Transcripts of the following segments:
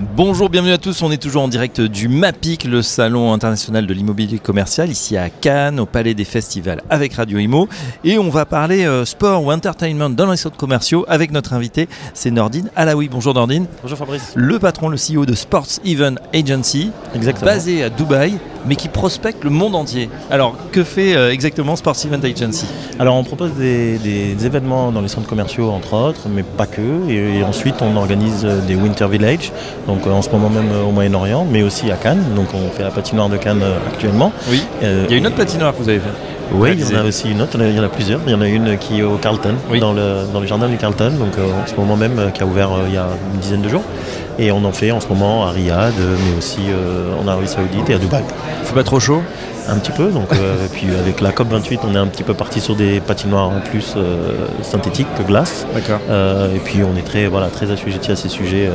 Bonjour, bienvenue à tous. On est toujours en direct du MAPIC, le salon international de l'immobilier commercial, ici à Cannes, au Palais des Festivals avec Radio Imo. Et on va parler euh, sport ou entertainment dans les centres commerciaux avec notre invité, c'est Nordine Alaoui. Bonjour Nordine. Bonjour Fabrice. Le patron, le CEO de Sports Event Agency, Exactement. basé à Dubaï, mais qui prospecte le monde entier. Alors, que fait euh, exactement Sports Event Agency? Alors on propose des, des événements dans les centres commerciaux entre autres, mais pas que. Et, et ensuite on organise euh, des Winter Village, donc euh, en ce moment même au Moyen-Orient, mais aussi à Cannes. Donc on fait la patinoire de Cannes euh, actuellement. Oui. Il y a une autre patinoire que vous avez fait. Oui, il y en a aussi une autre, il y en a plusieurs. Il y en a une qui est au Carlton, Oui. dans, le, dans le jardin du Carlton, donc euh, en ce moment même, euh, qui a ouvert euh, il y a une dizaine de jours. Et on en fait en ce moment à Riyad, mais aussi en Arabie Saoudite et à Dubaï. Il fait pas trop chaud? Un petit peu, donc euh, et puis avec la COP28, on est un petit peu parti sur des patinoires plus euh, synthétiques que glace. Euh, et puis on est très, voilà, très assujetti à ces sujets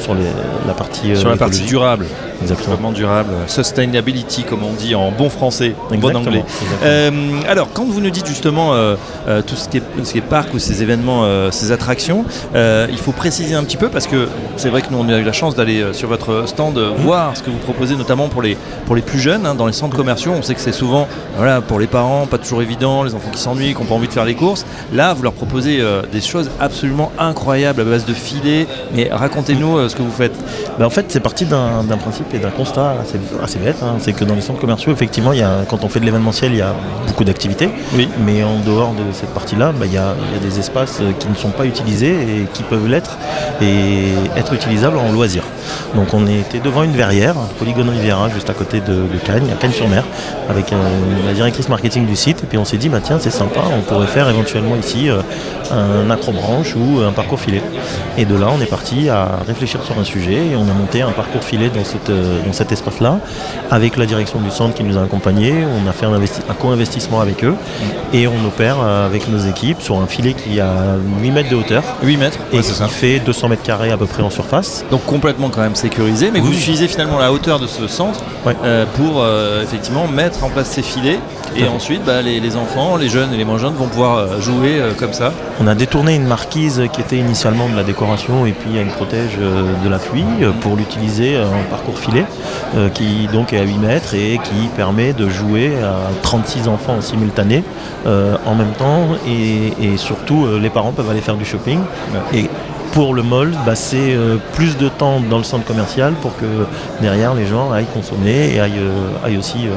sur les- la partie Sur la partie durable. Exactement. Durable, sustainability comme on dit en bon français, en bon anglais. alors, quand vous nous dites justement tout ce qui, est, ce qui est parc ou ces événements, ces attractions, il faut préciser un petit peu parce que c'est vrai que nous on a eu la chance d'aller sur votre stand euh, voir ce que vous proposez, notamment pour les, pour les plus jeunes, hein, dans les centres commerciaux. On sait que c'est souvent voilà, pour les parents, pas toujours évident, les enfants qui s'ennuient, qui n'ont pas envie de faire les courses. Là, vous leur proposez euh, des choses absolument incroyables à base de filets. Mais racontez-nous euh, ce que vous faites. Ben, en fait, c'est parti d'un principe et d'un constat assez, assez bête. hein. C'est que dans les centres commerciaux, effectivement, il y a, quand on fait de l'événementiel, il y a beaucoup d'activités. Oui. Mais en dehors de cette partie-là, ben, il, y a, il y a des espaces qui ne sont pas utilisés et qui peuvent l'être et être utilisables en loisir. Donc on était devant une verrière, Polygone Riviera, juste à côté de, de Cannes, à Avec euh, la directrice marketing du site. Et puis on s'est dit, bah, tiens, c'est sympa, on pourrait faire éventuellement ici euh, un acrobranche ou un parcours filet. Et de là, on est parti à réfléchir sur un sujet et on a monté un parcours filet dans, cette, euh, dans cet espace-là, avec la direction du centre qui nous a accompagnés. On a fait un, investi- un co-investissement avec eux et on opère avec nos équipes sur un filet qui a 8 mètres de hauteur 8 mètres, et ouais, qui ça. fait 200 mètres carrés à peu près en surface. Donc complètement quand même sécurisé, mais Oui. vous utilisez finalement la hauteur de ce centre Ouais. euh, pour euh, effectivement mettre en place ces filets. Et ensuite bah, les, les enfants, les jeunes et les moins jeunes vont pouvoir euh, jouer euh, comme ça. On a détourné une marquise qui était initialement de la décoration et puis elle protège euh, de la pluie pour l'utiliser euh, en parcours filet qui donc est à 8 mètres et qui permet de jouer à 36 enfants en simultané euh, en même temps. Et, et surtout les parents peuvent aller faire du shopping. Et pour le mall, bah, c'est euh, plus de temps dans le centre commercial pour que derrière les gens aillent consommer et aillent, euh, aillent aussi euh,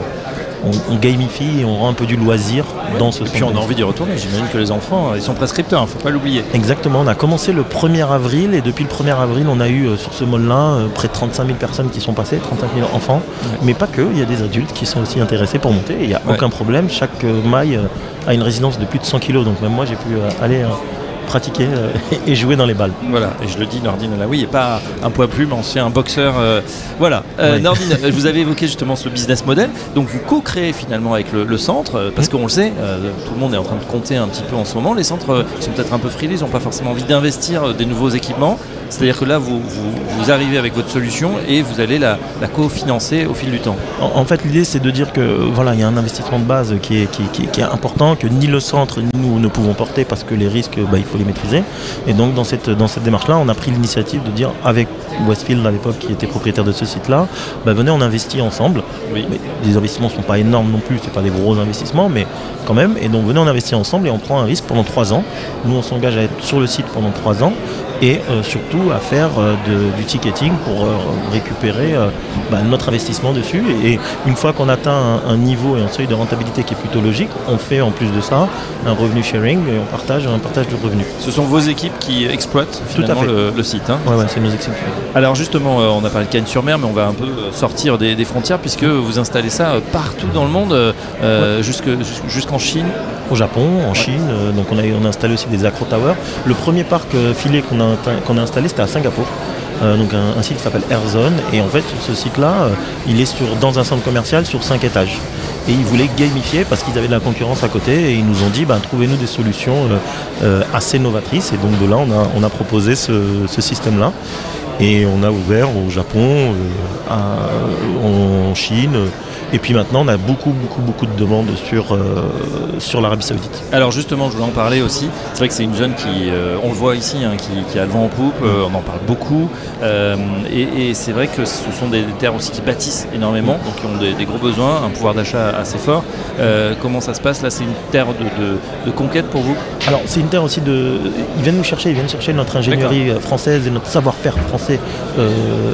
on, on gamifie et on rend un peu du loisir dans ce Et puis on a envie d'y retourner. J'imagine que les enfants, ils sont prescripteurs, faut pas l'oublier. Exactement, on a commencé le 1er avril et depuis le 1er avril, on a eu euh, sur ce mall-là euh, près de 35 000 personnes qui sont passées, 35 000 enfants, mais pas que, il y a des adultes qui sont aussi intéressés pour monter il n'y a Ouais. aucun problème. Chaque euh, maille a une résidence de plus de 100 kg, donc même moi j'ai pu aller pratiquer euh, et jouer dans les balles. Voilà, et je le dis, Nordine Alaoui, et pas un poids plume, ancien boxeur. euh, voilà, Euh, Oui. Nordine, vous avez évoqué justement ce business model, donc vous co-créez finalement avec le, le centre, parce qu'on le sait, tout le monde est en train de compter un petit peu en ce moment, les centres sont peut-être un peu frileux, ils n'ont pas forcément envie d'investir des nouveaux équipements, c'est-à-dire que là, vous, vous, vous arrivez avec votre solution et vous allez la, la co-financer au fil du temps. En, en fait, l'idée, c'est de dire que voilà, il y a un investissement de base qui est, qui, qui- qui est important, que ni le centre ni nous ne pouvons porter parce que les risques, bah, il faut les maîtriser. Et donc, dans cette, dans cette démarche-là, on a pris l'initiative de dire, avec Westfield à l'époque, qui était propriétaire de ce site-là, bah, venez, on investit ensemble. Oui. Mais les investissements ne sont pas énormes non plus, c'est pas des gros investissements, mais quand même. Et donc, venez, on investit ensemble et on prend un risque pendant trois ans. Nous, on s'engage à être sur le site pendant trois ans et euh, surtout à faire euh, de- du ticketing pour euh, récupérer bah, notre investissement dessus. Et, et une fois qu'on atteint un, un niveau et un seuil de rentabilité qui est plutôt logique, on fait en plus de ça un revenu sharing et on partage un partage de revenus. Ce sont vos équipes qui exploitent Tout à finalement fait. le, le site. hein. Ouais, ouais, c'est nos exceptions. Alors justement, on a parlé de Cannes-sur-Mer, mais on va un peu sortir des, des frontières puisque vous installez ça partout dans le monde, euh, jusque- jus- jusqu'en Chine. Au Japon, en Chine, euh, donc on a, installé aussi des Acro Towers. Le premier parc euh, filet qu'on a, installé, c'était à Singapour. Euh, donc un, site qui s'appelle Airzone et en fait ce site là il est dans un centre commercial sur 5 étages et ils voulaient gamifier parce qu'ils avaient de la concurrence à côté et ils nous ont dit bah, trouvez-nous des solutions assez novatrices et donc de là on a, proposé ce, ce système là et on a ouvert au Japon, en Chine. Et puis maintenant, on a beaucoup, beaucoup, beaucoup de demandes sur, euh, sur l'Arabie Saoudite. Alors justement, je voulais en parler aussi. C'est vrai que c'est une zone qui, euh, on le voit ici, hein, qui, a le vent en poupe. Euh, on en parle beaucoup. et, c'est vrai que ce sont des, terres aussi qui bâtissent énormément, donc qui ont des, gros besoins, un pouvoir d'achat assez fort. comment ça se passe là? C'est une terre de, conquête pour vous? Alors c'est une terre aussi de. Ils viennent nous chercher, ils viennent chercher notre ingénierie française et notre savoir-faire français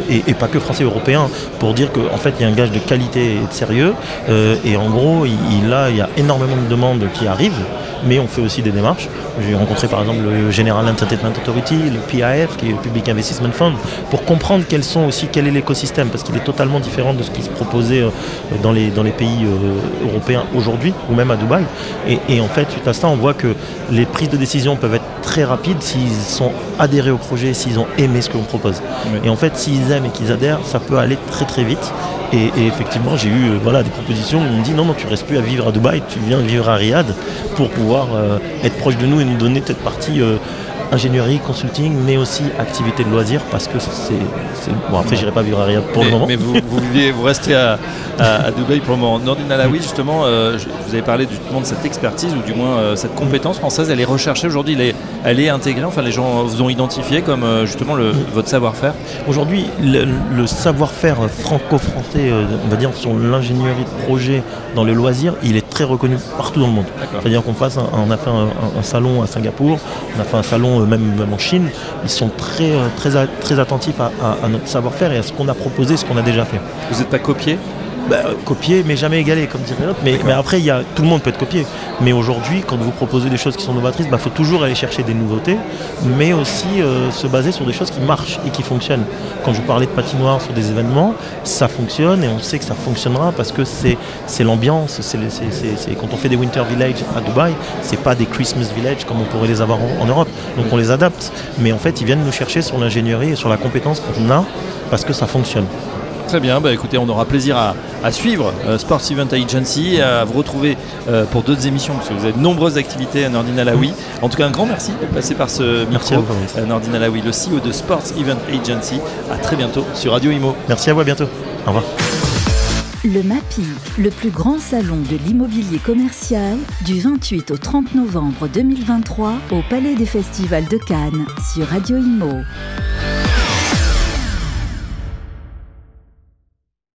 et, pas que français européen pour dire qu'en fait il y a un gage de qualité et de service euh, et en gros, il, il y a énormément de demandes qui arrivent, mais on fait aussi des démarches. J'ai rencontré par exemple le General Entertainment Authority, le PIF, qui est le Public Investment Fund, pour comprendre quels sont aussi, quel est l'écosystème, parce qu'il est totalement différent de ce qui se proposait euh, dans les, dans les pays euh, européens aujourd'hui, ou même à Dubaï. Et, en fait, suite à ça, on voit que les prises de décision peuvent être très rapides s'ils sont adhérés au projet, s'ils ont aimé ce que l'on propose. Et en fait, s'ils aiment et qu'ils adhèrent, ça peut aller très très vite. Et, effectivement, j'ai eu euh, voilà, des propositions où on me dit non, non, tu restes plus à vivre à Dubaï, tu viens vivre à Riyad pour pouvoir euh, être proche de nous et nous donner cette partie euh, ingénierie, consulting, mais aussi activité de loisirs parce que c'est. Bon, après, j'irai pas vivre à Riyad pour le moment. Mais vous, vous, vous restez à, à, Dubaï pour le moment. Nordine Alaoui, justement, euh, vous avez parlé justement de cette expertise ou du moins euh, cette compétence française. Elle est recherchée aujourd'hui, elle est, elle est intégrée. Enfin, les gens vous ont identifié comme euh, justement le, votre savoir-faire. Aujourd'hui, le, savoir-faire franco-français, on va dire sur l'ingénierie de projet dans le loisir, il est très reconnu partout dans le monde. C'est-à-dire qu'on passe, on a fait un, salon à Singapour, on a fait un salon même, même en Chine. Ils sont très, très, très attentifs à, à notre savoir-faire et à ce qu'on a proposé, ce qu'on a déjà fait. Vous n'êtes pas copié? Bah, copier, mais jamais égaler, comme dirait l'autre. Mais, mais, après, y a, tout le monde peut être copié. Mais aujourd'hui, quand vous proposez des choses qui sont novatrices, il bah, faut toujours aller chercher des nouveautés, mais aussi euh, se baser sur des choses qui marchent et qui fonctionnent. Quand je vous parlais de patinoire sur des événements, ça fonctionne et on sait que ça fonctionnera parce que c'est l'ambiance. C'est quand on fait des Winter Village à Dubaï, c'est pas des Christmas Village comme on pourrait les avoir en, en Europe. Donc on les adapte. Mais en fait, ils viennent nous chercher sur l'ingénierie et sur la compétence qu'on a parce que ça fonctionne. Très bien, bah écoutez, on aura plaisir à, suivre euh, Sports Event Agency, à vous retrouver euh, pour d'autres émissions, parce que vous avez de nombreuses activités à Nordine Alaoui. En tout cas, un grand merci de passer par ce micro. à euh, Nordine Alaoui, le CEO de Sports Event Agency. À très bientôt sur Radio Imo. Merci à vous, à bientôt. Au revoir. Le MAPI, le plus grand salon de l'immobilier commercial, du 28 au 30 novembre 2023 au Palais des Festivals de Cannes sur Radio Imo.